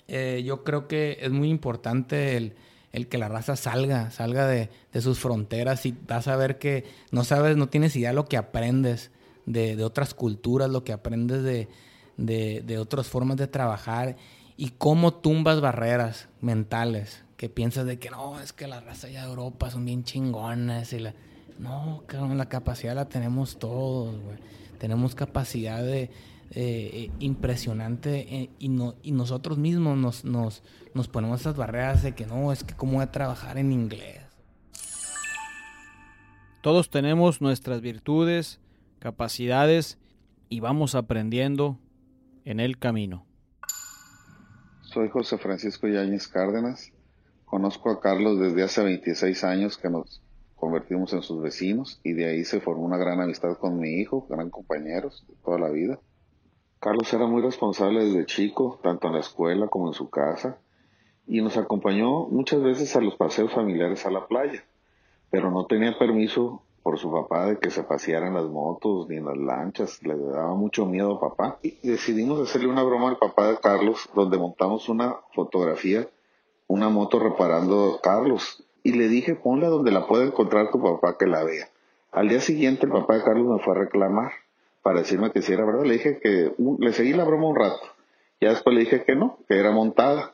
eh, yo creo que es muy importante el, el que la raza salga, salga de, sus fronteras y vas a ver que no sabes, no tienes idea lo que aprendes de, otras culturas, lo que aprendes de, de, otras formas de trabajar y cómo tumbas barreras mentales, que piensas de que no, es que la raza de Europa son bien chingonas y la... No, la capacidad la tenemos todos, güey. Tenemos capacidad de, eh, impresionante eh, y, no, y nosotros mismos nos, nos, nos ponemos esas barreras de que no, es que cómo voy a trabajar en inglés. Todos tenemos nuestras virtudes, capacidades y vamos aprendiendo en el camino. Soy José Francisco Yáñez Cárdenas. Conozco a Carlos desde hace 26 años que nos convertimos en sus vecinos y de ahí se formó una gran amistad con mi hijo, gran compañeros de toda la vida. Carlos era muy responsable desde chico, tanto en la escuela como en su casa, y nos acompañó muchas veces a los paseos familiares a la playa, pero no tenía permiso por su papá de que se pasearan las motos ni en las lanchas, le daba mucho miedo a papá. Y decidimos hacerle una broma al papá de Carlos, donde montamos una fotografía, una moto reparando a Carlos, y le dije, ponla donde la pueda encontrar tu papá que la vea. Al día siguiente el papá de Carlos me fue a reclamar para decirme que si era verdad. Le dije que le seguí la broma un rato. Ya después le dije que no, que era montada.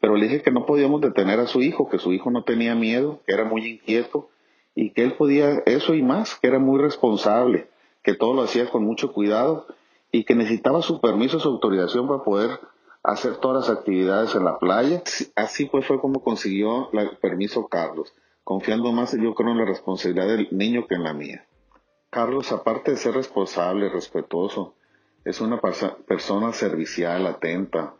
Pero le dije que no podíamos detener a su hijo, que su hijo no tenía miedo, que era muy inquieto y que él podía eso y más, que era muy responsable, que todo lo hacía con mucho cuidado y que necesitaba su permiso, su autorización para poder hacer todas las actividades en la playa. Así pues fue como consiguió el permiso Carlos, confiando más yo creo en la responsabilidad del niño que en la mía. Carlos, aparte de ser responsable, respetuoso, es una persona servicial, atenta,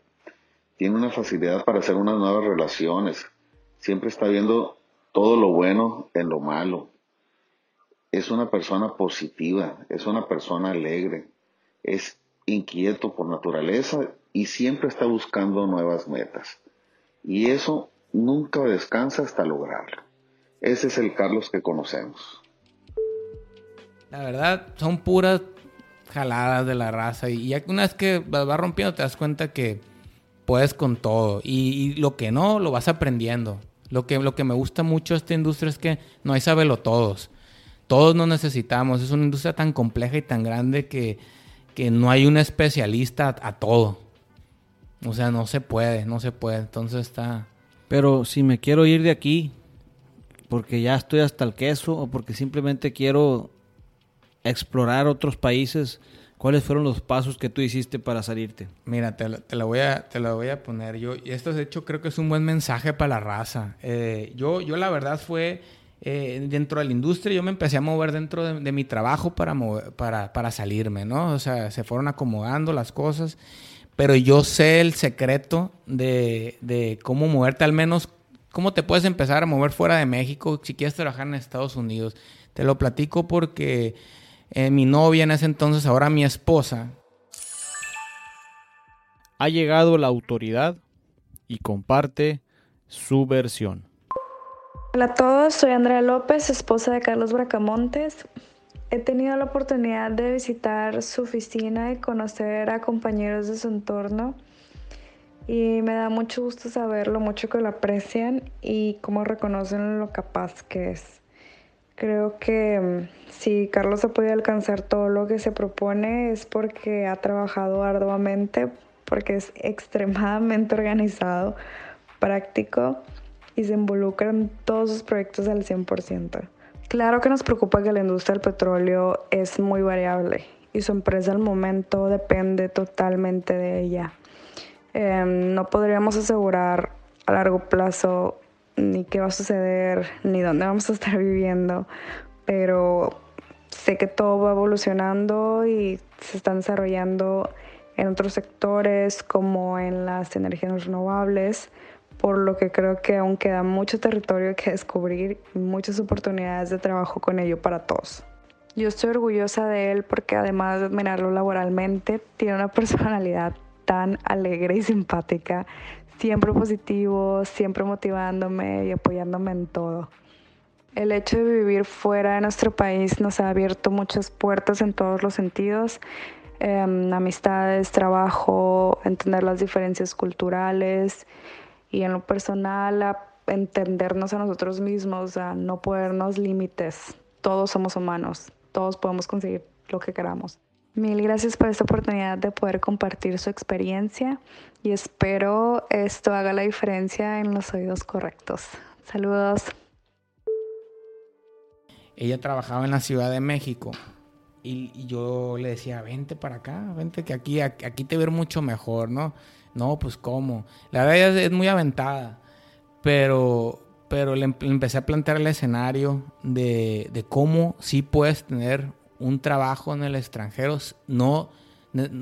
tiene una facilidad para hacer unas nuevas relaciones, siempre está viendo todo lo bueno en lo malo. Es una persona positiva, es una persona alegre, es inquieto por naturaleza y siempre está buscando nuevas metas. Y eso nunca descansa hasta lograrlo. Ese es el Carlos que conocemos. La verdad, son puras jaladas de la raza. Y ya una vez que vas rompiendo, te das cuenta que puedes con todo. Y, lo que no, lo vas aprendiendo. Lo que, lo que me gusta mucho de esta industria es que no hay sabelo todos. Todos nos necesitamos. Es una industria tan compleja y tan grande que, que no hay un especialista a, todo. O sea, no se puede, no se puede. Entonces está. Pero si me quiero ir de aquí, porque ya estoy hasta el queso, o porque simplemente quiero explorar otros países, ¿cuáles fueron los pasos que tú hiciste para salirte? Mira, te, lo, voy a, te voy a poner yo. Y esto, de hecho, creo que es un buen mensaje para la raza. Eh, yo, yo, la verdad, fue eh, dentro de la industria, yo me empecé a mover dentro de, mi trabajo para, para, para salirme, ¿no? O sea, se fueron acomodando las cosas. Pero yo sé el secreto de, de cómo moverte, al menos cómo te puedes empezar a mover fuera de México si quieres trabajar en Estados Unidos. Te lo platico porque eh, mi novia en ese entonces, ahora mi esposa. Ha llegado la autoridad y comparte su versión. Hola a todos, soy Andrea López, esposa de Carlos Bracamontes. He tenido la oportunidad de visitar su oficina y conocer a compañeros de su entorno y me da mucho gusto saber lo mucho que lo aprecian y cómo reconocen lo capaz que es. Creo que mm, si Carlos ha podido alcanzar todo lo que se propone es porque ha trabajado arduamente, porque es extremadamente organizado, práctico y se involucra en todos sus proyectos al 100%. Claro que nos preocupa que la industria del petróleo es muy variable y su empresa al momento depende totalmente de ella. Em, no podríamos asegurar a largo plazo ni qué va a suceder, ni dónde vamos a estar viviendo, pero sé que todo va evolucionando y se están desarrollando en otros sectores como en las energías renovables, por lo que creo que aún queda mucho territorio que descubrir y muchas oportunidades de trabajo con ello para todos. Yo estoy orgullosa de él porque además de admirarlo laboralmente, tiene una personalidad tan alegre y simpática siempre positivo, siempre motivándome y apoyándome en todo. El hecho de vivir fuera de nuestro país nos ha abierto muchas puertas en todos los sentidos, em, amistades, trabajo, entender las diferencias culturales y en lo personal entendernos a nosotros mismos, a no ponernos límites. Todos somos humanos, todos podemos conseguir lo que queramos. Mil gracias por esta oportunidad de poder compartir su experiencia y espero esto haga la diferencia en los oídos correctos. Saludos. Ella trabajaba en la Ciudad de México y, yo le decía, vente para acá, vente que aquí, aquí te ver mucho mejor, ¿no? No, pues cómo. La verdad es, muy aventada, pero, pero le, empecé a plantear el escenario de, de cómo sí puedes tener un trabajo en el extranjero, no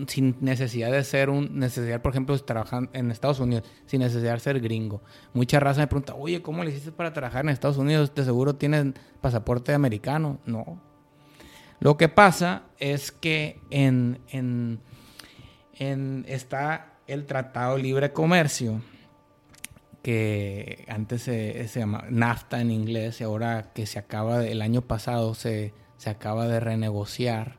sin necesidad de ser un, necesidad, por ejemplo, trabajar en Estados Unidos, sin necesidad de ser gringo. Mucha raza me pregunta, oye, ¿cómo le hiciste para trabajar en Estados Unidos? ¿De seguro tienes pasaporte americano? No. Lo que pasa es que en, en, en está el Tratado Libre Comercio, que antes se, se llama NAFTA en inglés, y ahora que se acaba, el año pasado se, se acaba de renegociar,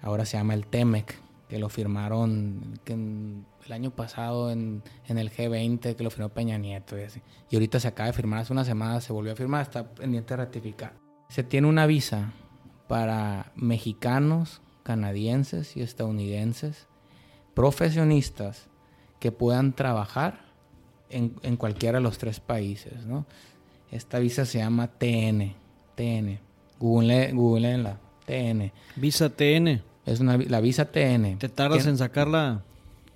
ahora se llama el TEMEC, que lo firmaron el año pasado en, el G20, que lo firmó Peña Nieto y así. Y ahorita se acaba de firmar, hace una semana se volvió a firmar, está pendiente de ratificar. Se tiene una visa para mexicanos, canadienses y estadounidenses, profesionistas que puedan trabajar en, en cualquiera de los tres países, ¿no? Esta visa se llama TN, TN. Google, Google en la TN. Visa TN. Es una, la visa TN. ¿Te tardas en sacarla?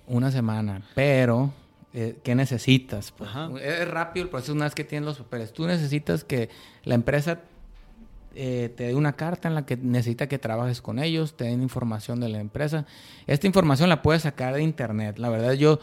Una semana, pero eh, ¿qué necesitas? Pues, es rápido el proceso una vez que tienes los papeles. Tú necesitas que la empresa eh, te dé una carta en la que necesita que trabajes con ellos, te den información de la empresa. Esta información la puedes sacar de internet. La verdad, yo,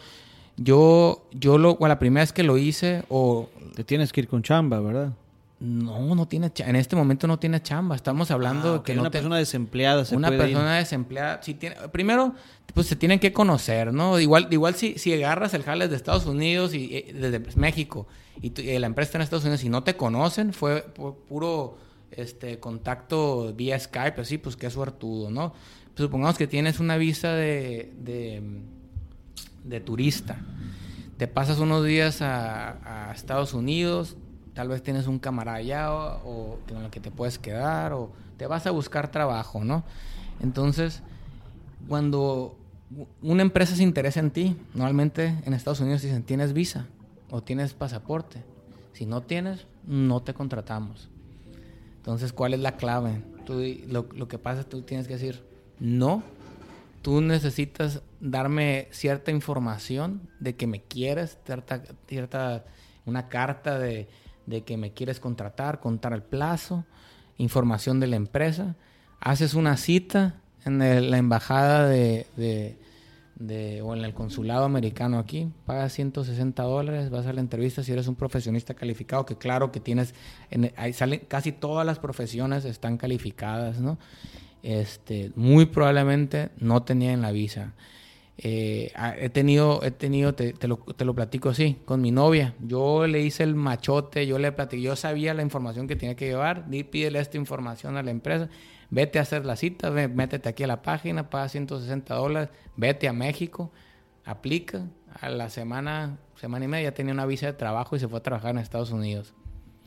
yo, yo lo, la primera vez que lo hice, o... Te tienes que ir con chamba, ¿verdad? No, no tiene en este momento no tiene chamba. Estamos hablando de ah, que una persona desempleada se una persona desempleada si tiene primero pues se tienen que conocer, ¿no? Igual igual si, si agarras el jale de Estados Unidos y, eh, desde México y, la empresa está en Estados Unidos y no te conocen, fue, puro este contacto vía Skype, así pues qué suertudo, ¿no? Pues, supongamos que tienes una visa de, de, de turista. Te pasas unos días a, a Estados Unidos, Tal vez tienes un camarada allá o, con el que te puedes quedar o te vas a buscar trabajo, ¿no? Entonces, cuando una empresa se interesa en ti, normalmente en Estados Unidos dicen, tienes visa o tienes pasaporte. Si no tienes, no te contratamos. Entonces, ¿cuál es la clave? Tú, lo, lo que pasa tú tienes que decir, no, tú necesitas darme cierta información de que me quieres, cierta, cierta una carta de de que me quieres contratar, contar el plazo, información de la empresa. Haces una cita en la embajada de, de, o en el consulado americano aquí, pagas 160 dólares, vas a la entrevista si eres un profesionista calificado, que claro que tienes, en, salen, casi todas las profesiones están calificadas, ¿no? Este, muy probablemente no tenían la visa. Eh, he tenido, he tenido te, lo, platico así, con mi novia. Yo le hice el machote, yo le platiqué, yo sabía la información que tenía que llevar, di, pídele esta información a la empresa, vete a hacer la cita, métete aquí a la página, paga 160 dólares, vete a México, aplica. A la semana, semana y media tenía una visa de trabajo y se fue a trabajar en Estados Unidos.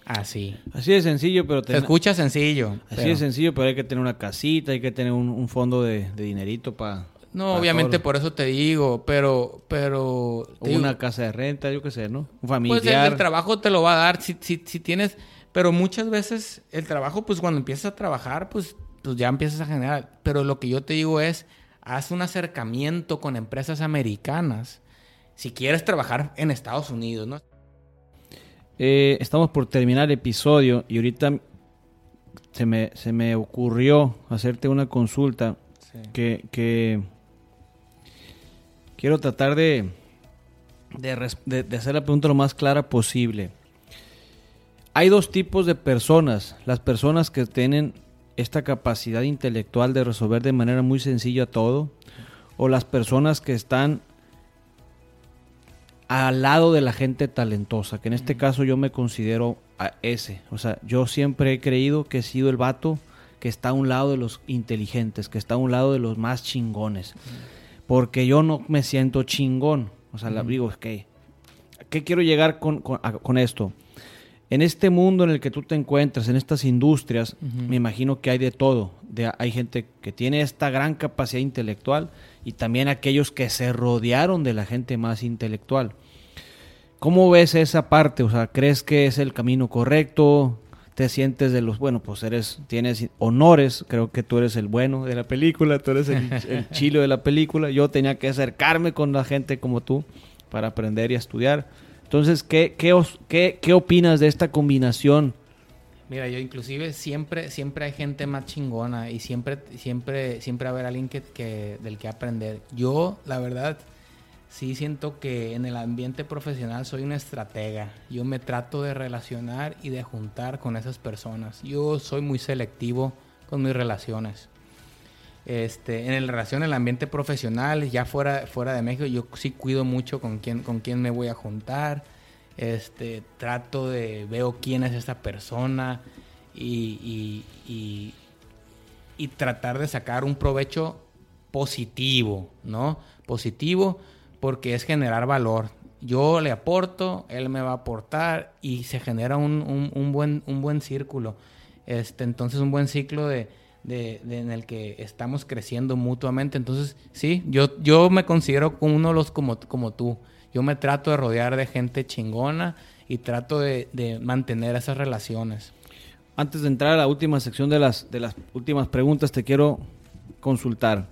Así. Así de sencillo, pero... Se escucha sencillo. Así de sencillo, pero hay que tener una casita, hay que tener un, fondo de, de dinerito para no, obviamente por eso te digo, pero... pero una casa de renta, yo qué sé, ¿no? Un familiar. Pues el, trabajo te lo va a dar si, si, si, tienes... Pero muchas veces el trabajo, pues cuando empiezas a trabajar, pues, pues ya empiezas a generar. Pero lo que yo te digo es, haz un acercamiento con empresas americanas si quieres trabajar en Estados Unidos, ¿no? Eh, estamos por terminar el episodio y ahorita se me, se me ocurrió hacerte una consulta que, que quiero tratar de, de, hacer la pregunta lo más clara posible. Hay dos tipos de personas. Las personas que tienen esta capacidad intelectual de resolver de manera muy sencilla todo. O las personas que están al lado de la gente talentosa. Que en este caso yo me considero a ese. O sea, yo siempre he creído que he sido el vato que está a un lado de los inteligentes, que está a un lado de los más chingones porque yo no me siento chingón. O sea, la digo, es que ¿qué quiero llegar con, con, a- con esto? En este mundo en el que tú te encuentras, en estas industrias, me imagino que hay de todo. De- hay gente que tiene esta gran capacidad intelectual y también aquellos que se rodearon de la gente más intelectual. ¿Cómo ves esa parte? O sea, ¿crees que es el camino correcto? ¿Te sientes de los, bueno, pues eres, tienes honores, creo que tú eres el bueno de la película, tú eres el, el chilo de la película, yo tenía que acercarme con la gente como tú para aprender y estudiar. Entonces, ¿qué, qué, os- qué, qué opinas de esta combinación? Mira, yo inclusive siempre, siempre hay gente más chingona y siempre, siempre, siempre va a haber alguien que, que- del que aprender. Yo, la verdad, sí siento que en el ambiente profesional soy una estratega. Yo me trato de relacionar y de juntar con esas personas. Yo soy muy selectivo con mis relaciones. Este, en el relación, el ambiente profesional, ya fuera, fuera de México, yo sí cuido mucho con quién, con quién me voy a juntar. Este, trato de, veo quién es esa persona y, y- y- y tratar de sacar un provecho positivo, ¿no? Positivo porque es generar valor. Yo le aporto, él me va a aportar y se genera un, un- buen, un buen círculo. Este, entonces un buen ciclo de, de- de- en el que estamos creciendo mutuamente. Entonces, sí, yo, yo me considero uno de los como, como tú. Yo me trato de rodear de gente chingona y trato de, de mantener esas relaciones. Antes de entrar a la última sección de las, de las últimas preguntas, te quiero consultar.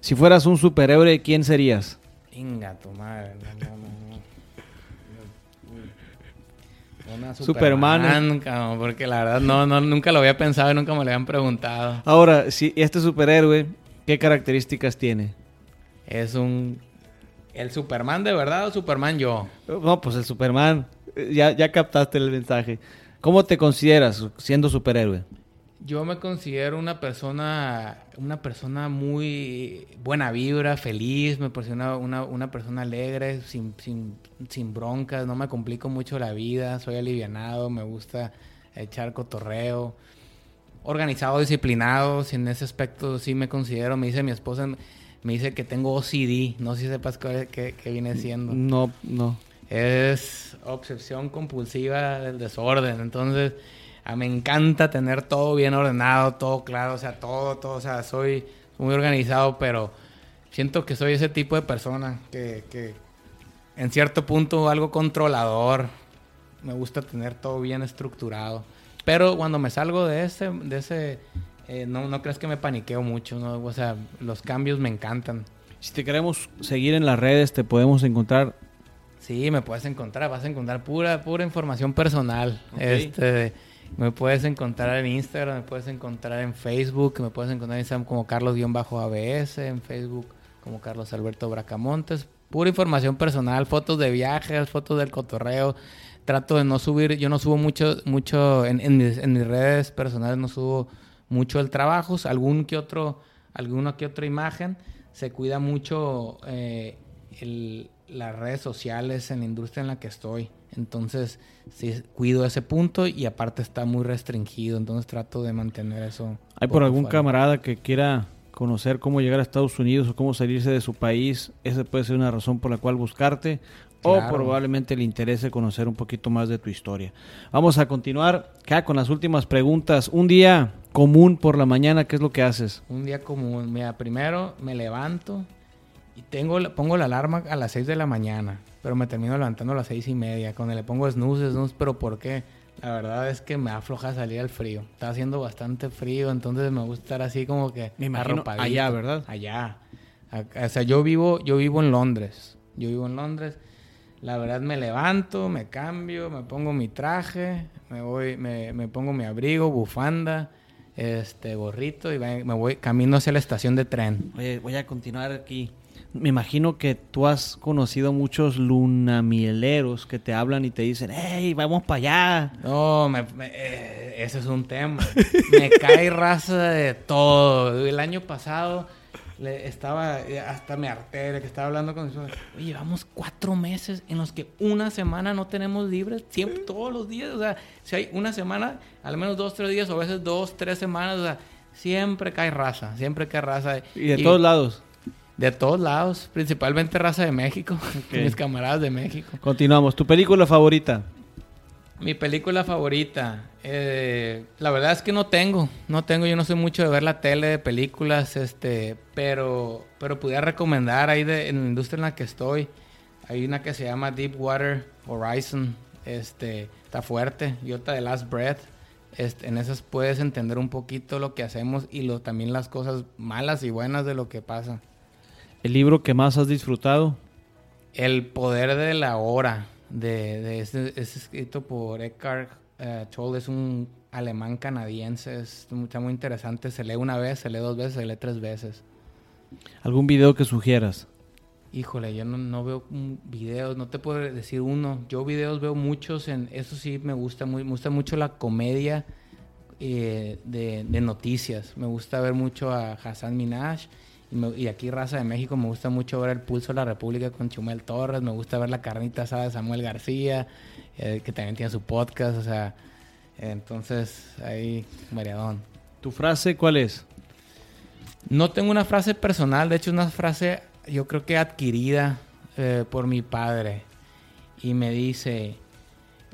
Si fueras un superhéroe, ¿quién serías? Venga, tu madre. No, no, no, no. Una Superman. Superman, cabrón, porque la verdad no, no, nunca lo había pensado y nunca me lo habían preguntado. Ahora, si este superhéroe, ¿qué características tiene? Es un... ¿El Superman de verdad o Superman yo? No, pues el Superman. Eh, Ya, ya captaste el mensaje. ¿Cómo te consideras siendo superhéroe? Yo me considero una persona, una persona muy buena vibra, feliz, me considero una, una, persona alegre, sin, sin, sin broncas, no me complico mucho la vida, soy alivianado, me gusta echar cotorreo, organizado, disciplinado, en ese aspecto sí me considero, me dice mi esposa, me dice que tengo OCD, no sé si sepas qué, qué- qué viene siendo. No, no. Es obsesión compulsiva del desorden. Entonces, me encanta tener todo bien ordenado, todo claro, o sea, todo, todo, o sea, soy muy organizado, pero siento que soy ese tipo de persona que, que en cierto punto algo controlador. Me gusta tener todo bien estructurado. Pero cuando me salgo de ese, de ese, eh, no, no crees que me paniqueo mucho, ¿no? O sea, los cambios me encantan. Si te queremos seguir en las redes, te podemos encontrar. Sí, me puedes encontrar, vas a encontrar pura, pura información personal. Ok. Este, me puedes encontrar en Instagram, me puedes encontrar en Facebook, me puedes encontrar en Instagram como Carlos-ABS, en Facebook como Carlos Alberto Bracamontes. Pura información personal, fotos de viajes, fotos del cotorreo. Trato de no subir, yo no subo mucho, mucho en, mis, en mis redes personales, no subo mucho el trabajo, algún que otro, alguna que otra imagen. Se cuida mucho eh, el- las redes sociales en la industria en la que estoy. Entonces, sí, cuido ese punto y aparte está muy restringido. Entonces, trato de mantener eso. ¿Hay por algún fuera. camarada que quiera conocer cómo llegar a Estados Unidos o cómo salirse de su país? Esa puede ser una razón por la cual buscarte. O probablemente le interese conocer un poquito más de tu historia. Vamos a continuar acá con las últimas preguntas. Un día común por la mañana, ¿qué es lo que haces? Un día común. Mira, primero me levanto y tengo, pongo la alarma a las 6 de la mañana. Pero me termino levantando a las seis y media. Cuando le pongo snooze, snooze. ¿Pero por qué? La verdad es que me afloja salir al frío. Está haciendo bastante frío, entonces me gusta estar así como que Me imagino arropadito. allá, ¿verdad? Allá. O sea, yo vivo, yo vivo en Londres. Yo vivo en Londres. La verdad me levanto, me cambio, me pongo mi traje, me voy, me, me pongo mi abrigo, bufanda, este gorrito y me voy camino hacia la estación de tren. Oye, voy a continuar aquí. Me imagino que tú has conocido muchos lunamieleros que te hablan y te dicen, hey, vamos para allá. No, me- me- eh, ese es un tema. Me cae raza de todo. El año pasado le estaba, eh, hasta me harté de que estaba hablando con suegra. Oye, llevamos cuatro meses en los que una semana no tenemos libres, siempre, todos los días. O sea, si hay una semana, al menos dos, tres días, o a veces dos, tres semanas, o sea, siempre cae raza, siempre cae raza. Y de todos lados. De todos lados, principalmente raza de México, mis camaradas de México. Continuamos. ¿Tu película favorita? Mi película favorita. eh, la verdad es que no tengo. No tengo. Yo no soy mucho de ver la tele, de películas, este, pero, pero pudiera recomendar ahí de, en la industria en la que estoy. Hay una que se llama Deepwater Horizon. Este, está fuerte. Y otra de Last Breath. Este, en esas puedes entender un poquito lo que hacemos y lo, también las cosas malas y buenas de lo que pasa. ¿El libro que más has disfrutado? El poder de la hora, de, de este, es escrito por Eckhart eh, Tolle, es un alemán canadiense, es, está muy interesante, se lee una vez, se lee dos veces, se lee tres veces. ¿Algún video que sugieras? Híjole, yo no, no veo videos, no te puedo decir uno. Yo videos veo muchos, en eso sí me gusta, muy, me gusta mucho la comedia eh, de, de noticias. Me gusta ver mucho a Hassan Minaj. Y, me- y aquí, Raza de México, me gusta mucho ver el Pulso de la República con Chumel Torres. Me gusta ver la carnita asada de Samuel García, eh, que también tiene su podcast. O sea, entonces ahí, variadón. ¿Tu frase cuál es? No tengo una frase personal, de hecho una frase yo creo que adquirida eh, por mi padre. Y me dice,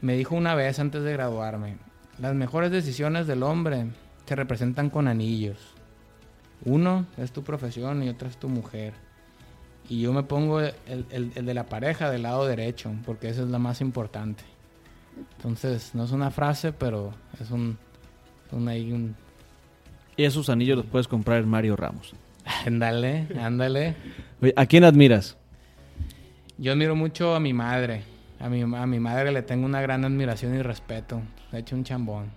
me dijo una vez antes de graduarme, las mejores decisiones del hombre se representan con anillos. Uno es tu profesión y otro es tu mujer. Y yo me pongo el, el- el de la pareja del lado derecho, porque esa es la más importante. Entonces, no es una frase, pero es un, un, ahí un Y esos anillos los puedes comprar en Mario Ramos. Ándale, ándale. ¿A quién admiras? Yo admiro mucho a mi madre. A mi, a mi madre le tengo una gran admiración y respeto. Le he hecho un chambón.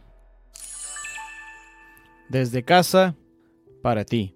Desde casa, para ti.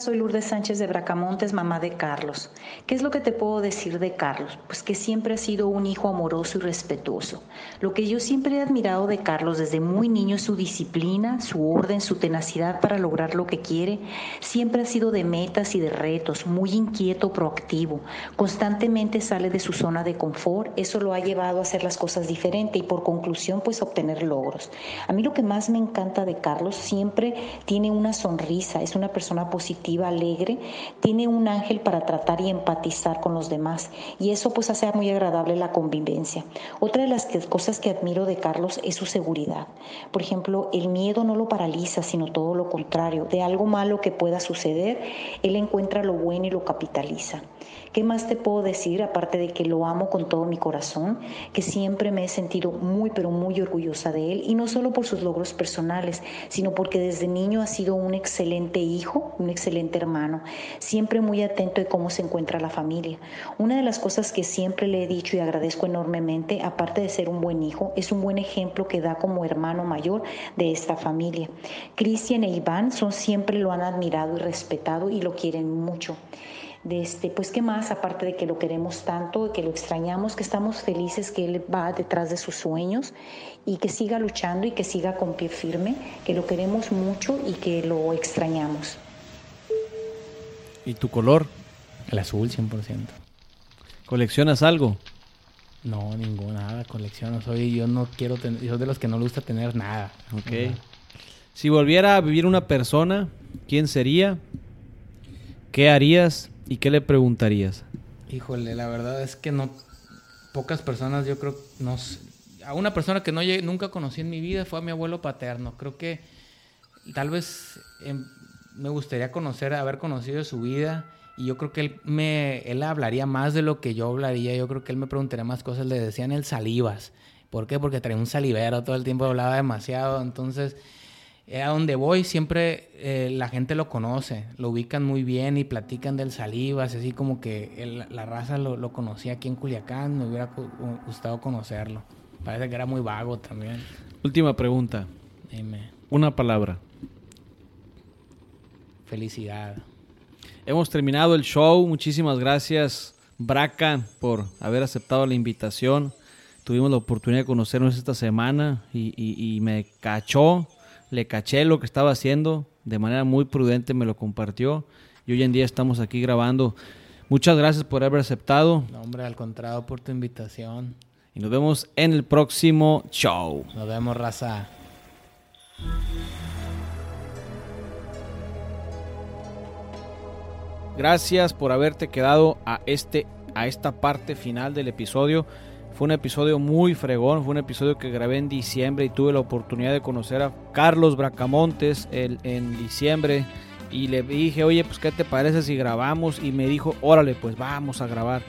Soy Lourdes Sánchez de Bracamontes, mamá de Carlos. ¿Qué es lo que te puedo decir de Carlos? Pues que siempre ha sido un hijo amoroso y respetuoso. Lo que yo siempre he admirado de Carlos desde muy niño es su disciplina, su orden, su tenacidad para lograr lo que quiere. Siempre ha sido de metas y de retos, muy inquieto, proactivo. Constantemente sale de su zona de confort. Eso lo ha llevado a hacer las cosas diferente y por conclusión pues obtener logros. A mí lo que más me encanta de Carlos siempre tiene una sonrisa, es una persona positiva, alegre, tiene un ángel para tratar y empatizar con los demás y eso pues hace muy agradable la convivencia. Otra de las cosas que admiro de Carlos es su seguridad. Por ejemplo, el miedo no lo paraliza, sino todo lo contrario. De algo malo que pueda suceder, él encuentra lo bueno y lo capitaliza. ¿Qué más te puedo decir aparte de que lo amo con todo mi corazón, que siempre me he sentido muy pero muy orgullosa de él y no solo por sus logros personales, sino porque desde niño ha sido un excelente hijo, un excelente hermano, siempre muy atento de cómo se encuentra la familia. Una de las cosas que siempre le he dicho y agradezco enormemente, aparte de ser un buen hijo, es un buen ejemplo que da como hermano mayor de esta familia. Cristian e Iván son siempre lo han admirado y respetado y lo quieren mucho de este, pues qué más, aparte de que lo queremos tanto, de que lo extrañamos, que estamos felices que él va detrás de sus sueños y que siga luchando y que siga con pie firme, que lo queremos mucho y que lo extrañamos. ¿Y tu color? El azul, 100%. ¿Coleccionas algo? No, ninguna, nada, colecciono. Soy, yo no quiero tener, yo soy de los que no le gusta tener nada. Ok. Si volviera a vivir una persona, ¿quién sería? ¿Qué harías y qué le preguntarías? Híjole, la verdad es que no. Pocas personas, yo creo, no A una persona que no llegué- nunca conocí en mi vida fue a mi abuelo paterno. Creo que tal vez em, me gustaría conocer, haber conocido su vida. Y yo creo que él me él hablaría más de lo que yo hablaría. Yo creo que él me preguntaría más cosas. Le decían el salivas. ¿Por qué? Porque traía un salivero, todo el tiempo hablaba demasiado. Entonces, eh, a donde voy siempre eh, la gente lo conoce, lo ubican muy bien y platican del Salivas, así como que el- la raza lo, lo conocía aquí en Culiacán, me hubiera gustado conocerlo. Parece que era muy vago también. Última pregunta. Dime, Una palabra. Felicidad. Hemos terminado el show. Muchísimas gracias, Braca, por haber aceptado la invitación. Tuvimos la oportunidad de conocernos esta semana y, y- y me cachó, le caché lo que estaba haciendo. De manera muy prudente me lo compartió. Y hoy en día estamos aquí grabando. Muchas gracias por haber aceptado. No, hombre, al contrario por tu invitación. Y nos vemos en el próximo show. Nos vemos, raza. Gracias por haberte quedado a, este, a esta parte final del episodio. Fue un episodio muy fregón, fue un episodio que grabé en diciembre y tuve la oportunidad de conocer a Carlos Bracamontes el, en diciembre y le dije, oye, pues qué te parece si grabamos y me dijo, órale, pues vamos a grabar.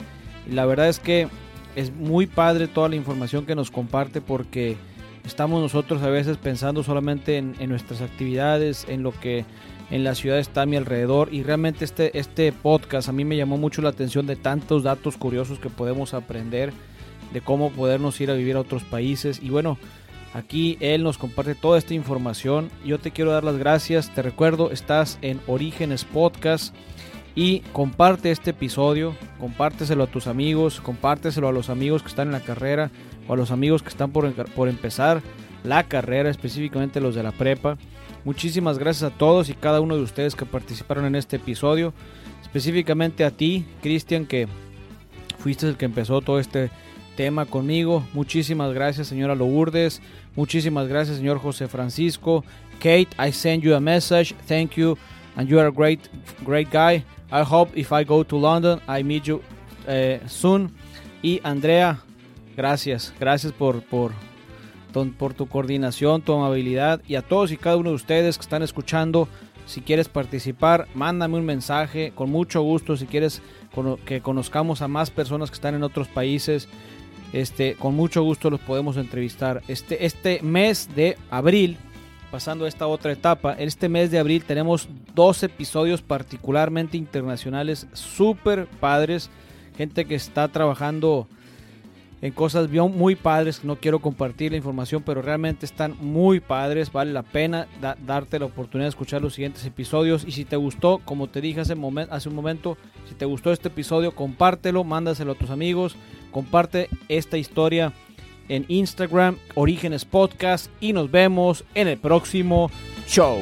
Y la verdad es que es muy padre toda la información que nos comparte porque estamos nosotros a veces pensando solamente en, en nuestras actividades, en lo que en la ciudad está a mi alrededor y realmente este, este podcast a mí me llamó mucho la atención de tantos datos curiosos que podemos aprender de cómo podernos ir a vivir a otros países. Y bueno, aquí él nos comparte toda esta información. Yo te quiero dar las gracias. Te recuerdo, estás en Orígenes Podcast. Y comparte este episodio, compárteselo a tus amigos, compárteselo a los amigos que están en la carrera o a los amigos que están por, por empezar la carrera, específicamente los de la prepa. Muchísimas gracias a todos y cada uno de ustedes que participaron en este episodio. Específicamente a ti, Cristian, que fuiste el que empezó todo este tema conmigo. Muchísimas gracias, señora Lourdes. Muchísimas gracias, señor José Francisco. Kate, I send you a message. Thank you. And you are a great, great guy. I hope if I go to London, I meet you uh, soon. Y Andrea, gracias. Gracias por, por, por tu coordinación, tu amabilidad. Y a todos y cada uno de ustedes que están escuchando, si quieres participar, mándame un mensaje. Con mucho gusto, si quieres que conozcamos a más personas que están en otros países este, con mucho gusto los podemos entrevistar. Este, este mes de abril, pasando a esta otra etapa, este mes de abril tenemos dos episodios particularmente internacionales súper padres. Gente que está trabajando en cosas muy padres. No quiero compartir la información, pero realmente están muy padres. Vale la pena darte la oportunidad de escuchar los siguientes episodios. Y si te gustó, como te dije hace un momento, si te gustó este episodio, compártelo, mándaselo a tus amigos. Comparte esta historia en Instagram, Orígenes Podcast. Y nos vemos en el próximo show.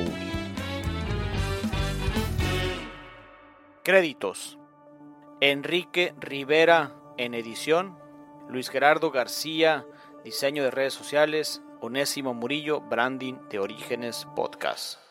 Créditos. Enrique Rivera en edición. Luis Gerardo García, diseño de redes sociales, Onésimo Murillo, branding de Orígenes Podcast.